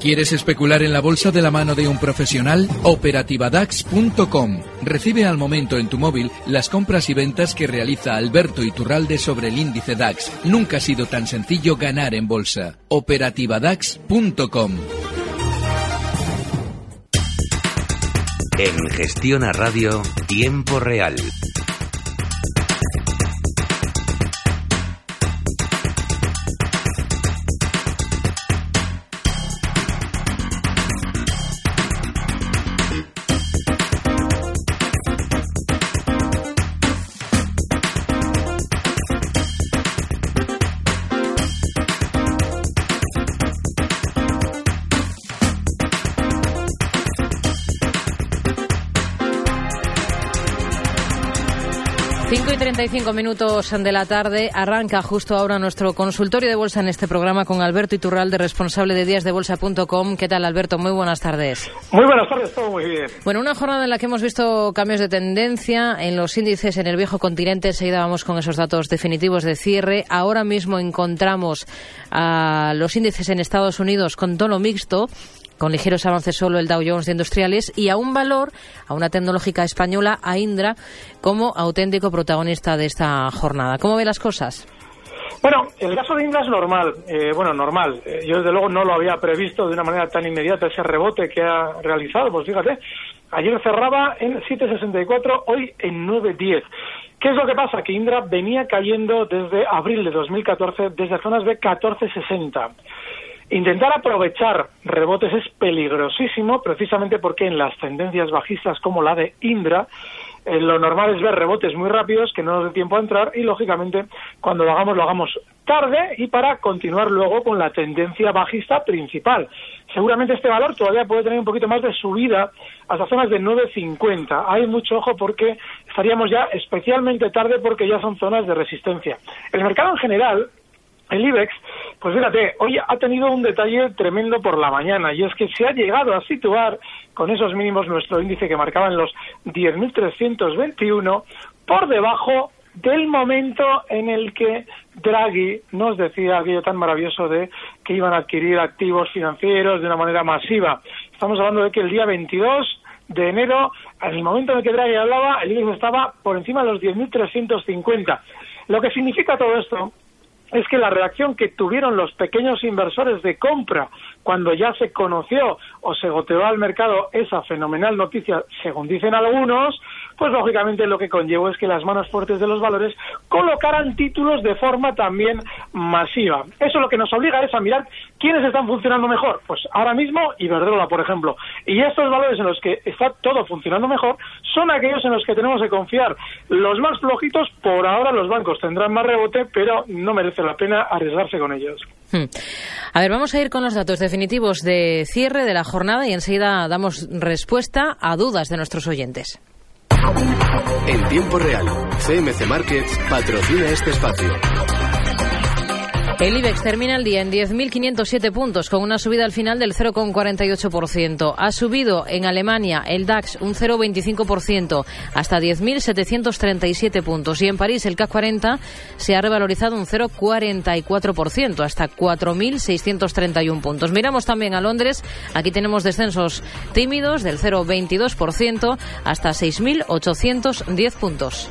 ¿Quieres especular en la bolsa de la mano de un profesional? Operativadax.com. Recibe al momento en tu móvil las compras y ventas que realiza Alberto Iturralde sobre el índice DAX. Nunca ha sido tan sencillo ganar en bolsa. Operativadax.com. En Gestión a Radio, Tiempo Real. 5 y 35 minutos de la tarde arranca justo ahora nuestro consultorio de bolsa en este programa con Alberto Iturralde, responsable de díasdebolsa.com. ¿Qué tal, Alberto? Muy buenas tardes. Muy buenas tardes, todo muy bien. Bueno, una jornada en la que hemos visto cambios de tendencia en los índices en el viejo continente. Enseguida vamos con esos datos definitivos de cierre. Ahora mismo encontramos a los índices en Estados Unidos con tono mixto con ligeros avances solo el Dow Jones de Industriales y a un valor, a una tecnológica española, a Indra, como auténtico protagonista de esta jornada. ¿Cómo ve las cosas? Bueno, el caso de Indra es normal, eh, bueno, normal. Eh, yo desde luego no lo había previsto de una manera tan inmediata ese rebote que ha realizado. Pues fíjate, ayer cerraba en 7.64, hoy en 9.10. ¿Qué es lo que pasa? Que Indra venía cayendo desde abril de 2014 desde zonas de 14.60. Intentar aprovechar rebotes es peligrosísimo precisamente porque en las tendencias bajistas como la de Indra, eh, lo normal es ver rebotes muy rápidos que no nos dé tiempo a entrar y lógicamente cuando lo hagamos lo hagamos tarde y para continuar luego con la tendencia bajista principal. Seguramente este valor todavía puede tener un poquito más de subida hasta zonas de 9.50. Hay mucho ojo porque estaríamos ya especialmente tarde porque ya son zonas de resistencia. El mercado en general el IBEX, pues fíjate, hoy ha tenido un detalle tremendo por la mañana y es que se ha llegado a situar con esos mínimos nuestro índice que marcaba en los 10.321 por debajo del momento en el que Draghi nos decía aquello tan maravilloso de que iban a adquirir activos financieros de una manera masiva. Estamos hablando de que el día 22 de enero, en el momento en el que Draghi hablaba, el IBEX estaba por encima de los 10.350. Lo que significa todo esto es que la reacción que tuvieron los pequeños inversores de compra cuando ya se conoció o se goteó al mercado esa fenomenal noticia, según dicen algunos, pues lógicamente lo que conllevó es que las manos fuertes de los valores colocaran títulos de forma también masiva. Eso lo que nos obliga es a mirar quiénes están funcionando mejor. Pues ahora mismo Iberdrola, por ejemplo. Y estos valores en los que está todo funcionando mejor son aquellos en los que tenemos que confiar. Los más flojitos, por ahora los bancos tendrán más rebote, pero no merece la pena arriesgarse con ellos. Hmm. A ver, vamos a ir con los datos definitivos de cierre de la jornada y enseguida damos respuesta a dudas de nuestros oyentes. En tiempo real, CMC Markets patrocina este espacio. El IBEX termina el día en 10.507 puntos, con una subida al final del 0,48%. Ha subido en Alemania el DAX un 0,25% hasta 10.737 puntos. Y en París el CAC 40 se ha revalorizado un 0,44% hasta 4.631 puntos. Miramos también a Londres. Aquí tenemos descensos tímidos del 0,22% hasta 6.810 puntos.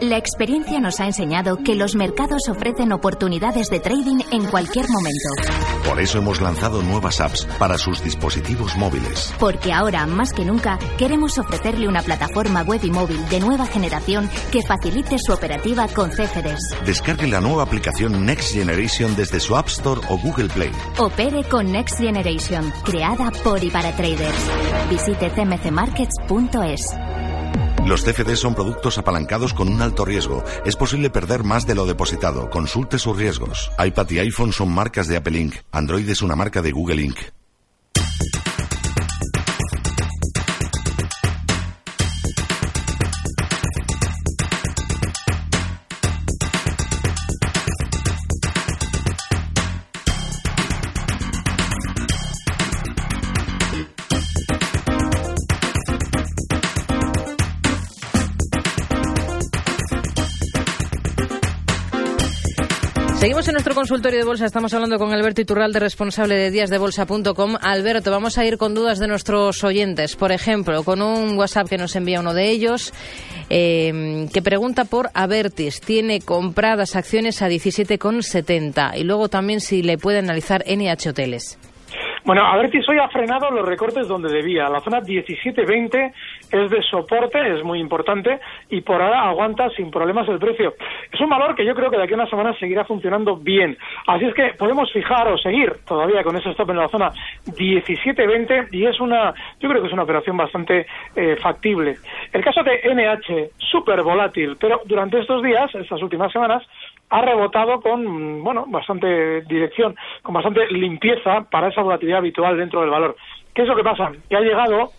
La experiencia nos ha enseñado que los mercados ofrecen oportunidades de trading en cualquier momento. Por eso hemos lanzado nuevas apps para sus dispositivos móviles. Porque ahora, más que nunca, queremos ofrecerle una plataforma web y móvil de nueva generación que facilite su operativa con CFDs. Descargue la nueva aplicación Next Generation desde su App Store o Google Play. Opere con Next Generation, creada por y para traders. Visite cmcmarkets.es. Los CFD son productos apalancados con un alto riesgo. Es posible perder más de lo depositado. Consulte sus riesgos. iPad y iPhone son marcas de Apple Inc. Android es una marca de Google Inc. consultorio de bolsa. Estamos hablando con Alberto Iturralde, responsable de díasdebolsa.com. Alberto, vamos a ir con dudas de nuestros oyentes. Por ejemplo, con un WhatsApp que nos envía uno de ellos, eh, que pregunta por Avertis. Tiene compradas acciones a 17,70 y luego también si le puede analizar NH Hoteles. Bueno, a ver si hoy ha frenado los recortes donde debía. La zona 17.20 es de soporte, es muy importante, y por ahora aguanta sin problemas el precio. Es un valor que yo creo que de aquí a una semana seguirá funcionando bien. Así es que podemos fijar o seguir todavía con ese stop en la zona 17.20 y es una, yo creo que es una operación bastante eh, factible. El caso de NH, súper volátil, pero durante estos días, estas últimas semanas, ha rebotado con, bueno, bastante dirección, con bastante limpieza para esa volatilidad habitual dentro del valor. ¿Qué es lo que pasa? Que ha llegado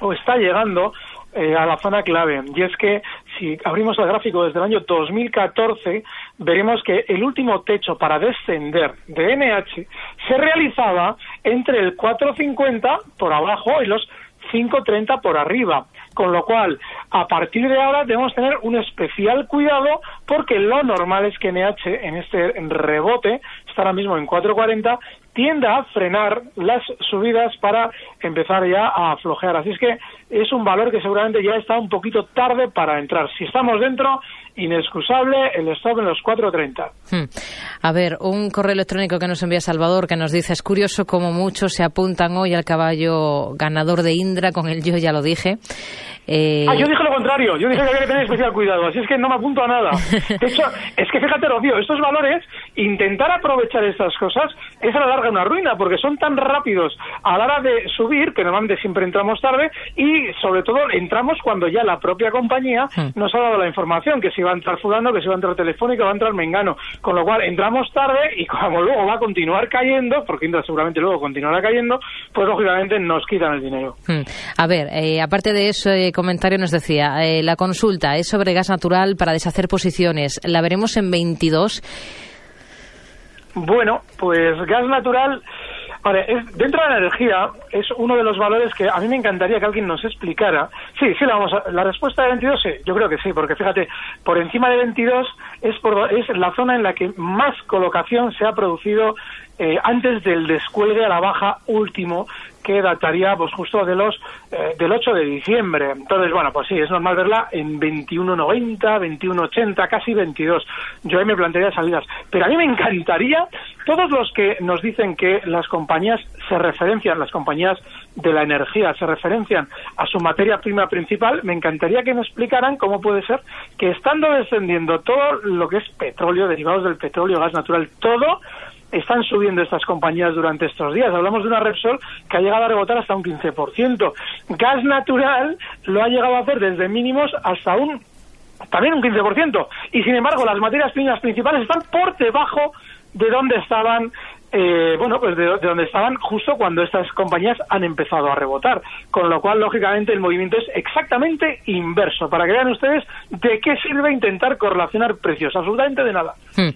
o está llegando eh, a la zona clave. Y es que si abrimos el gráfico desde el año 2014, veremos que el último techo para descender de NH se realizaba entre el 450 por abajo y los 5.30 por arriba. Con lo cual, a partir de ahora debemos tener un especial cuidado porque lo normal es que NH en este rebote está ahora mismo en 4.40 tienda a frenar las subidas para empezar ya a aflojear. Así es que es un valor que seguramente ya está un poquito tarde para entrar. Si estamos dentro, inexcusable el stop en los 4.30. Hmm. A ver, un correo electrónico que nos envía Salvador que nos dice, es curioso cómo muchos se apuntan hoy al caballo ganador de Indra, con el yo ya lo dije. Eh... Ah, yo dije lo contrario, yo dije que había que tener especial cuidado, así es que no me apunto a nada. De hecho, es que fíjate, Rocío, estos valores, intentar aprovechar estas cosas es a la larga una ruina, porque son tan rápidos a la hora de subir, que normalmente siempre entramos tarde, y sobre todo entramos cuando ya la propia compañía hmm. nos ha dado la información, que si va a entrar fulano, que si va a entrar telefónica, va a entrar mengano, con lo cual entramos tarde y como luego va a continuar cayendo, porque seguramente luego continuará cayendo, pues lógicamente nos quitan el dinero. Hmm. A ver, eh, aparte de eso, comentario nos decía, eh, la consulta es sobre gas natural para deshacer posiciones. ¿La veremos en 22? Bueno, pues gas natural, es, dentro de la energía es uno de los valores que a mí me encantaría que alguien nos explicara. Sí, sí, la, vamos la respuesta de 22 sí, yo creo que sí, porque fíjate, por encima de 22 es, por, es la zona en la que más colocación se ha producido eh, antes del descuelgue a la baja último que dataría pues justo de los eh, del 8 de diciembre. Entonces, bueno, pues sí, es normal verla en 21.90, 21.80, casi 22. Yo ahí me plantearía salidas. Pero a mí me encantaría, todos los que nos dicen que las compañías se referencian, las compañías de la energía se referencian a su materia prima principal, me encantaría que me explicaran cómo puede ser que estando descendiendo todo lo que es petróleo, derivados del petróleo, gas natural, todo, están subiendo estas compañías durante estos días. Hablamos de una Repsol que ha llegado a rebotar hasta un 15%. Gas natural lo ha llegado a hacer desde mínimos hasta un también un 15%. Y sin embargo, las materias primas principales están por debajo de donde estaban eh, bueno, pues de, donde estaban justo cuando estas compañías han empezado a rebotar. Con lo cual, lógicamente, el movimiento es exactamente inverso. Para que vean ustedes de qué sirve intentar correlacionar precios. Absolutamente de nada. Hmm.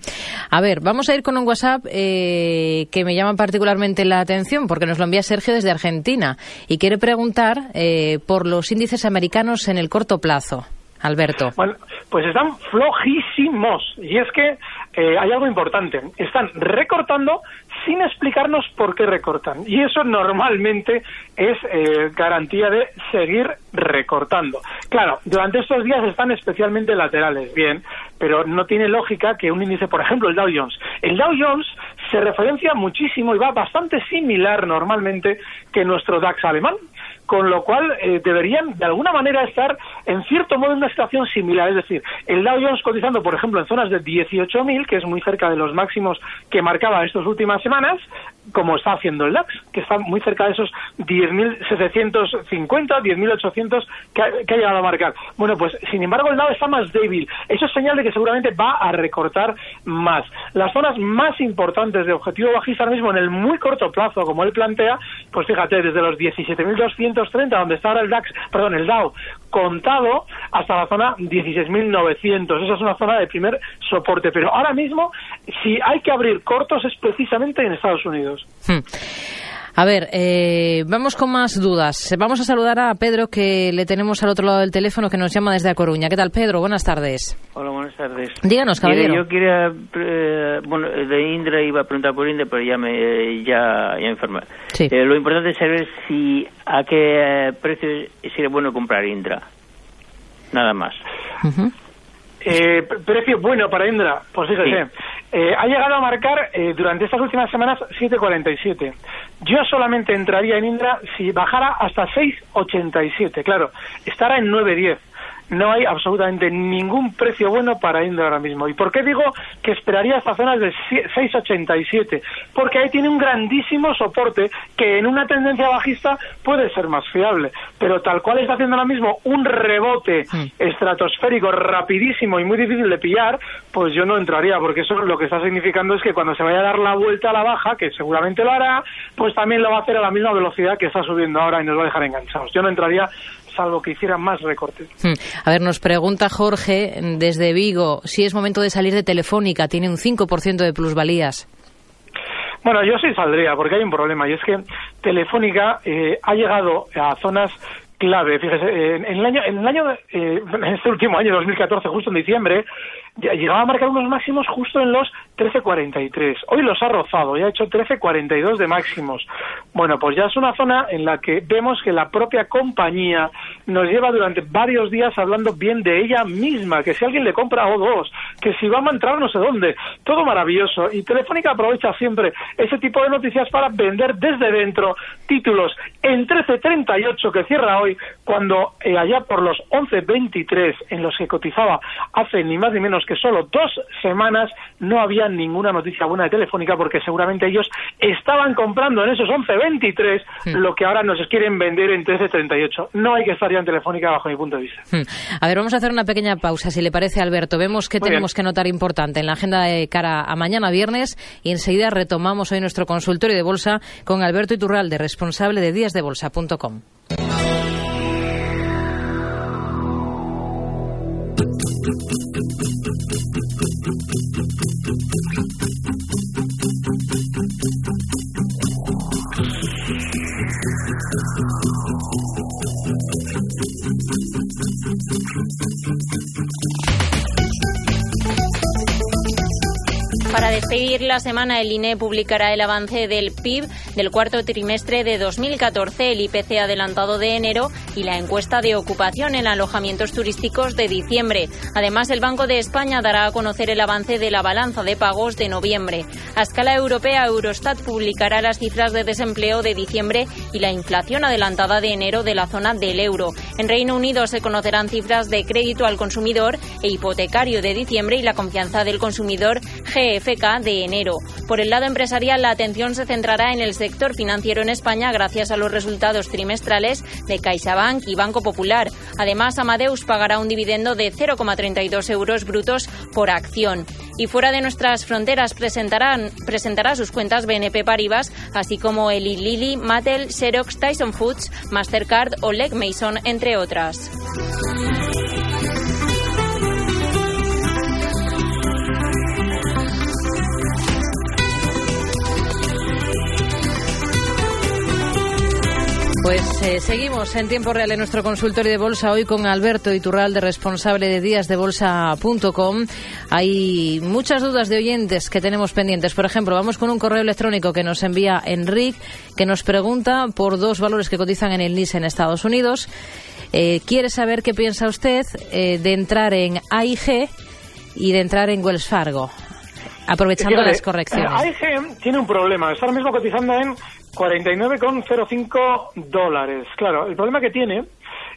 A ver, vamos a ir con un WhatsApp eh, que me llama particularmente la atención porque nos lo envía Sergio desde Argentina y quiere preguntar eh, por los índices americanos en el corto plazo. Alberto. Bueno, pues están flojísimos. Y es que eh, hay algo importante. Están recortando sin explicarnos por qué recortan. Y eso normalmente es eh, garantía de seguir recortando. Claro, durante estos días están especialmente laterales, bien, pero no tiene lógica que un índice, por ejemplo, el Dow Jones. El Dow Jones se referencia muchísimo y va bastante similar normalmente que nuestro DAX alemán con lo cual eh, deberían de alguna manera estar en cierto modo en una situación similar. Es decir, el Dow Jones cotizando, por ejemplo, en zonas de 18.000, que es muy cerca de los máximos que marcaba estas últimas semanas, como está haciendo el DAX, que está muy cerca de esos 10.750, 10.800 que, ha, que ha llegado a marcar. Bueno, pues sin embargo el Dow está más débil. Eso es señal de que seguramente va a recortar más. Las zonas más importantes de objetivo bajista ahora mismo en el muy corto plazo, como él plantea, pues fíjate, desde los 17.230, donde está ahora el DAX, perdón, el Dow, contado hasta la zona 16.900. Esa es una zona de primer soporte. Pero ahora mismo, si hay que abrir cortos es precisamente en Estados Unidos. Hmm. A ver, eh, vamos con más dudas. Vamos a saludar a Pedro, que le tenemos al otro lado del teléfono, que nos llama desde A Coruña. ¿Qué tal, Pedro? Buenas tardes. Hola, buenas tardes. Díganos, caballero. yo quería eh, bueno, de Indra iba a preguntar por Indra, pero ya me ya, ya enfermé. Eh, lo importante es saber si a qué precio sería bueno comprar Indra. Nada más. Eh, precio bueno para Indra, pues fíjese. Eh, ha llegado a marcar eh, durante estas últimas semanas 7,47. Yo solamente entraría en Indra si bajara hasta 6,87. Claro, estará en 9,10 no hay absolutamente ningún precio bueno para Indra ahora mismo. ¿Y por qué digo que esperaría hasta zonas de 6,87? Porque ahí tiene un grandísimo soporte que en una tendencia bajista puede ser más fiable. Pero tal cual está haciendo ahora mismo un rebote mm. estratosférico rapidísimo y muy difícil de pillar, pues yo no entraría, porque eso lo que está significando es que cuando se vaya a dar la vuelta a la baja, que seguramente lo hará, pues también lo va a hacer a la misma velocidad que está subiendo ahora y nos va a dejar enganchados. Yo no entraría salvo que hicieran más recortes. Hmm. A ver, nos pregunta Jorge desde Vigo si es momento de salir de Telefónica, tiene un 5% de plusvalías. Bueno, yo sí saldría, porque hay un problema, y es que Telefónica eh, ha llegado a zonas clave. Fíjese, en, el año, en el año, eh, en este último año, 2014, justo en diciembre, llegaba a marcar unos máximos justo en los 13.43. Hoy los ha rozado y ha hecho 13.42 de máximos. Bueno, pues ya es una zona en la que vemos que la propia compañía nos lleva durante varios días hablando bien de ella misma, que si alguien le compra o dos, que si va a entrar no sé dónde, todo maravilloso. Y Telefónica aprovecha siempre ese tipo de noticias para vender desde dentro títulos en 13.38 que cierra hoy, cuando eh, allá por los 11.23 en los que cotizaba hace ni más ni menos que solo dos semanas no había ninguna noticia buena de Telefónica porque seguramente ellos estaban comprando en esos 11.23 hmm. lo que ahora nos quieren vender en 13.38. No hay que estar ya en Telefónica bajo mi punto de vista. Hmm. A ver, vamos a hacer una pequeña pausa, si le parece, Alberto. Vemos que tenemos que notar importante en la agenda de cara a mañana viernes y enseguida retomamos hoy nuestro consultorio de bolsa con Alberto Iturralde, responsable de díasdebolsa.com. Para despedir la semana, el INE publicará el avance del PIB del cuarto trimestre de 2014, el IPC adelantado de enero y la encuesta de ocupación en alojamientos turísticos de diciembre. Además, el Banco de España dará a conocer el avance de la balanza de pagos de noviembre. A escala europea, Eurostat publicará las cifras de desempleo de diciembre y la inflación adelantada de enero de la zona del euro. En Reino Unido se conocerán cifras de crédito al consumidor e hipotecario de diciembre y la confianza del consumidor De enero. Por el lado empresarial, la atención se centrará en el sector financiero en España gracias a los resultados trimestrales de CaixaBank y Banco Popular. Además, Amadeus pagará un dividendo de 0,32 euros brutos por acción. Y fuera de nuestras fronteras presentarán, presentará sus cuentas BNP Paribas, así como Eli Lilly, Mattel, Xerox, Tyson Foods, Mastercard o Leg Mason, entre otras. Pues eh, seguimos en tiempo real en nuestro consultorio de bolsa hoy con Alberto Iturralde, responsable de díasdebolsa.com. Hay muchas dudas de oyentes que tenemos pendientes. Por ejemplo, vamos con un correo electrónico que nos envía Enrique, que nos pregunta por dos valores que cotizan en el NIS en Estados Unidos. Eh, quiere saber qué piensa usted eh, de entrar en AIG y de entrar en Wells Fargo aprovechando las correcciones. AIG tiene un problema, está ahora mismo cotizando en 49,05 dólares. Claro, el problema que tiene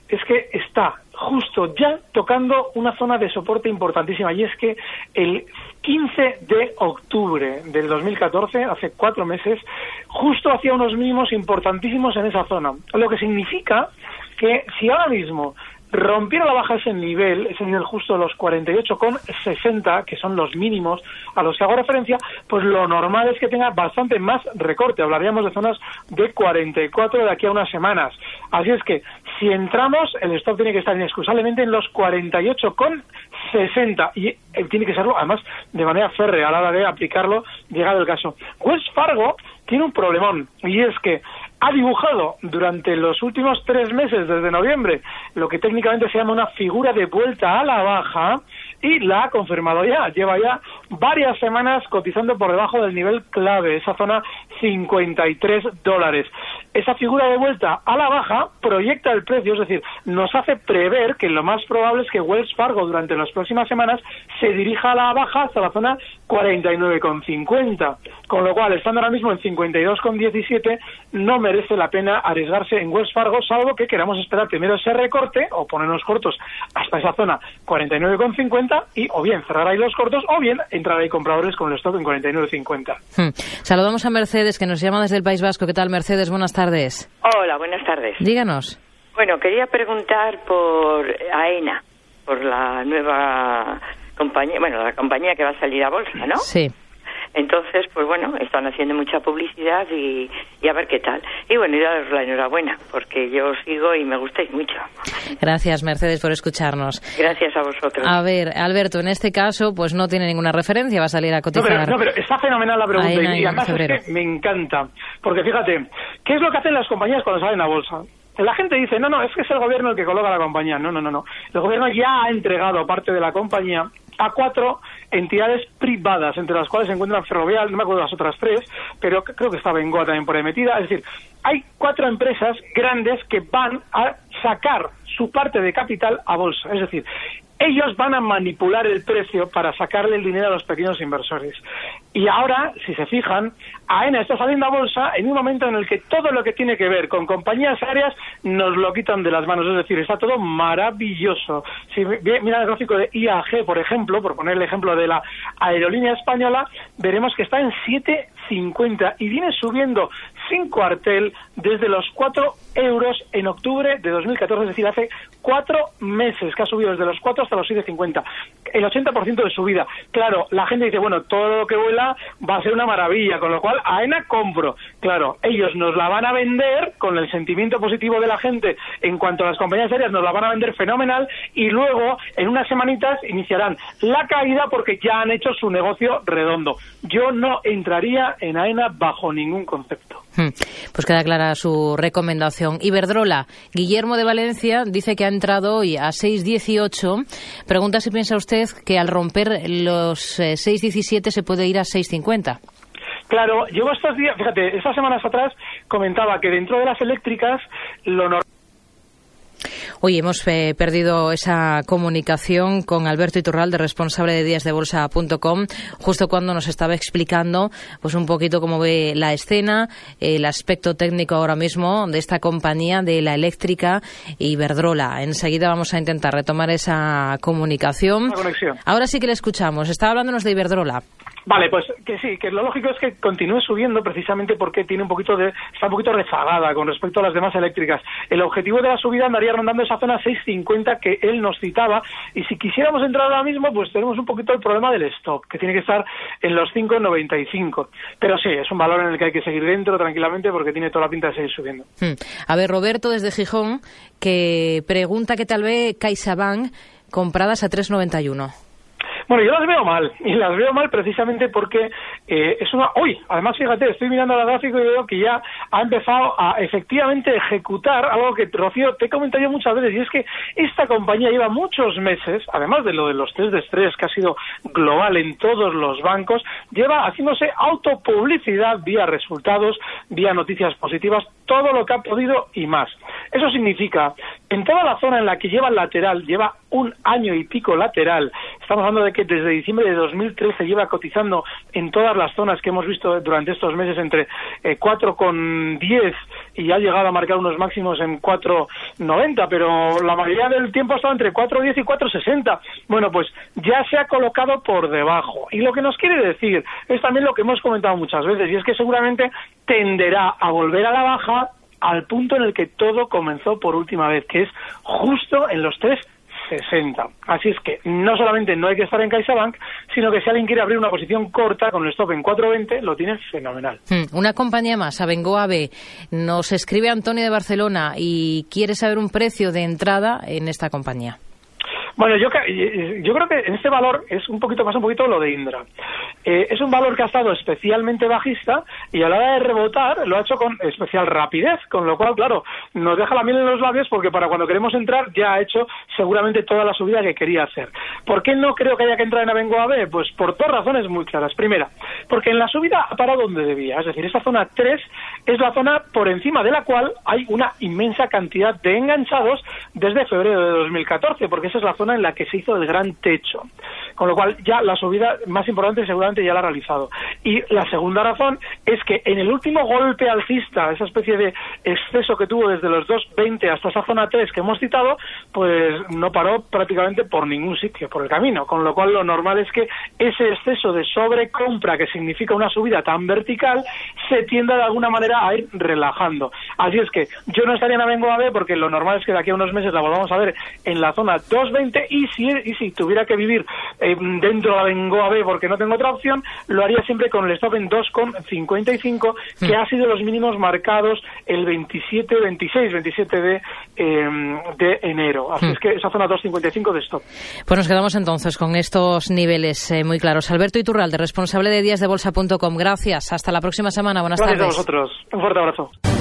es que está justo ya tocando una zona de soporte importantísima y es que el 15 de octubre del 2014, hace cuatro meses, justo hacía unos mínimos importantísimos en esa zona. Lo que significa que si ahora mismo rompiera la baja ese nivel, ese nivel justo de los 48,60, que son los mínimos a los que hago referencia, pues lo normal es que tenga bastante más recorte. Hablaríamos de zonas de 44 de aquí a unas semanas. Así es que si entramos, el stop tiene que estar inexcusablemente en los 48,60 y eh, tiene que serlo además de manera férrea a la hora de aplicarlo, llegado el caso. Wells Fargo tiene un problemón y es que ha dibujado durante los últimos tres meses, desde noviembre, lo que técnicamente se llama una figura de vuelta a la baja, y la ha confirmado ya. Lleva ya varias semanas cotizando por debajo del nivel clave, esa zona 53 dólares. Esa figura de vuelta a la baja proyecta el precio, es decir, nos hace prever que lo más probable es que Wells Fargo durante las próximas semanas se dirija a la baja hasta la zona 49,50. Con lo cual, estando ahora mismo en 52,17, no merece la pena arriesgarse en Wells Fargo, salvo que queramos esperar primero ese recorte o ponernos cortos hasta esa zona 49,50 y o bien cerrar ahí los cortos o bien entrar ahí compradores con el stock en 49,50. Hmm. Saludamos a Mercedes, que nos llama desde el País Vasco. ¿Qué tal, Mercedes? Buenas tardes. Hola, buenas tardes. Díganos. Bueno, quería preguntar por AENA, por la nueva compañía, bueno, la compañía que va a salir a bolsa, ¿no? Sí. Entonces, pues bueno, están haciendo mucha publicidad y, a ver qué tal. Y bueno, y daros la enhorabuena, porque yo os sigo y me gustáis mucho. Gracias, Mercedes, por escucharnos. Gracias a vosotros. A ver, Alberto, en este caso, pues no tiene ninguna referencia, va a salir a cotizar. No, pero, está fenomenal la pregunta y, además es que me encanta. Porque fíjate, ¿qué es lo que hacen las compañías cuando salen a bolsa? La gente dice, no, no, es que es el gobierno el que coloca la compañía. No, no, no, no. El gobierno ya ha entregado parte de la compañía a cuatro entidades privadas, entre las cuales se encuentran Ferrovial, no me acuerdo las otras tres, pero creo que está Bengoa también por ahí metida. Es decir, hay cuatro empresas grandes que van a sacar su parte de capital a bolsa. Es decir, ellos van a manipular el precio para sacarle el dinero a los pequeños inversores. Y ahora, si se fijan, AENA está saliendo a bolsa en un momento en el que todo lo que tiene que ver con compañías aéreas nos lo quitan de las manos. Es decir, está todo maravilloso. Si mira el gráfico de IAG, por ejemplo, por poner el ejemplo de la aerolínea española, veremos que está en 7,50 y viene subiendo sin cuartel desde los 4 euros en octubre de 2014, es decir, hace cuatro meses que ha subido desde los 4 hasta los 7,50. El 80% de subida. Claro, la gente dice, bueno, todo lo que vuela va a ser una maravilla, con lo cual AENA compro. Claro, ellos nos la van a vender con el sentimiento positivo de la gente en cuanto a las compañías aéreas, nos la van a vender fenomenal y luego en unas semanitas iniciarán la caída porque ya han hecho su negocio redondo. Yo no entraría en AENA bajo ningún concepto. Hmm. Pues queda clara su recomendación. Iberdrola, Guillermo de Valencia dice que ha entrado hoy a 6.18. Pregunta si piensa usted que al romper los 6.17 eh, se puede ir a 6.50. Claro, yo estos días, fíjate, estas semanas atrás comentaba que dentro de las eléctricas lo normal Hoy hemos eh, perdido esa comunicación con Alberto Iturralde, responsable de díasdebolsa.com, justo cuando nos estaba explicando pues un poquito cómo ve la escena, el aspecto técnico ahora mismo de esta compañía de la eléctrica Iberdrola. Enseguida vamos a intentar retomar esa comunicación. Ahora sí que le escuchamos. Estaba hablándonos de Iberdrola. Vale, pues que sí, que lo lógico es que continúe subiendo precisamente porque tiene un poquito de, está un poquito rezagada con respecto a las demás eléctricas. El objetivo de la subida andaría rondando esa zona 6.50 que él nos citaba y si quisiéramos entrar ahora mismo, pues tenemos un poquito el problema del stop, que tiene que estar en los 5.95. Pero sí, es un valor en el que hay que seguir dentro tranquilamente porque tiene toda la pinta de seguir subiendo. Hmm. A ver, Roberto desde Gijón, que pregunta que tal vez CaixaBank compradas a 3.91. Bueno, yo las veo mal, y las veo mal precisamente porque eh, es una... Hoy, además, fíjate, estoy mirando la gráfico y veo que ya ha empezado a efectivamente ejecutar algo que, Rocío, te he comentado muchas veces, y es que esta compañía lleva muchos meses, además de lo de los test de estrés que ha sido global en todos los bancos, lleva haciéndose autopublicidad vía resultados, vía noticias positivas, todo lo que ha podido y más. Eso significa, en toda la zona en la que lleva lateral, lleva un año y pico lateral, estamos hablando de que desde diciembre de 2013 lleva cotizando en todas las zonas que hemos visto durante estos meses entre eh, 4,10 y ha llegado a marcar unos máximos en 4,90, pero la mayoría del tiempo ha estado entre 4,10 y 4,60. Bueno, pues ya se ha colocado por debajo. Y lo que nos quiere decir es también lo que hemos comentado muchas veces, y es que seguramente tenderá a volver a la baja al punto en el que todo comenzó por última vez, que es justo en los tres 60. Así es que no solamente no hay que estar en CaixaBank, sino que si alguien quiere abrir una posición corta con el stop en 4.20, lo tiene fenomenal. Hmm, una compañía más, Abengoa B, nos escribe Antonio de Barcelona y quiere saber un precio de entrada en esta compañía. Bueno, yo, yo creo que en este valor es un poquito más un poquito lo de Indra. eh, es un valor que ha estado especialmente bajista y a la hora de rebotar lo ha hecho con especial rapidez, con lo cual, claro, nos deja la miel en los labios porque para cuando queremos entrar ya ha hecho seguramente toda la subida que quería hacer. ¿Por qué no creo que haya que entrar en Abengo AB? Pues por dos razones muy claras. Primera, porque en la subida ha parado donde debía, es decir, esta zona 3 es la zona por encima de la cual hay una inmensa cantidad de enganchados desde febrero de 2014, porque esa es la zona en la que se hizo el gran techo. Con lo cual ya la subida más importante seguramente ya la ha realizado. Y la segunda razón es que en el último golpe alcista, esa especie de exceso que tuvo desde los 2.20 hasta esa zona 3 que hemos citado, pues no paró prácticamente por ningún sitio, por el camino. Con lo cual lo normal es que ese exceso de sobrecompra que significa una subida tan vertical se tienda de alguna manera a ir relajando. Así es que yo no estaría en Avengo AB porque lo normal es que de aquí a unos meses la volvamos a ver en la zona 2.20 y si, y si tuviera que vivir eh, dentro de Avengo AB porque no tengo otra opción, lo haría siempre con el stop en 2.55 que mm. ha sido los mínimos marcados el 27, 26, 27 de, em, de enero. Así mm. es que esa zona 2.55 de stop. Pues nos quedamos entonces con estos niveles eh, muy claros. Alberto Iturralde, responsable de díasdebolsa.com. Gracias. Hasta la próxima semana. Buenas tardes. Gracias a vosotros. Un fuerte abrazo.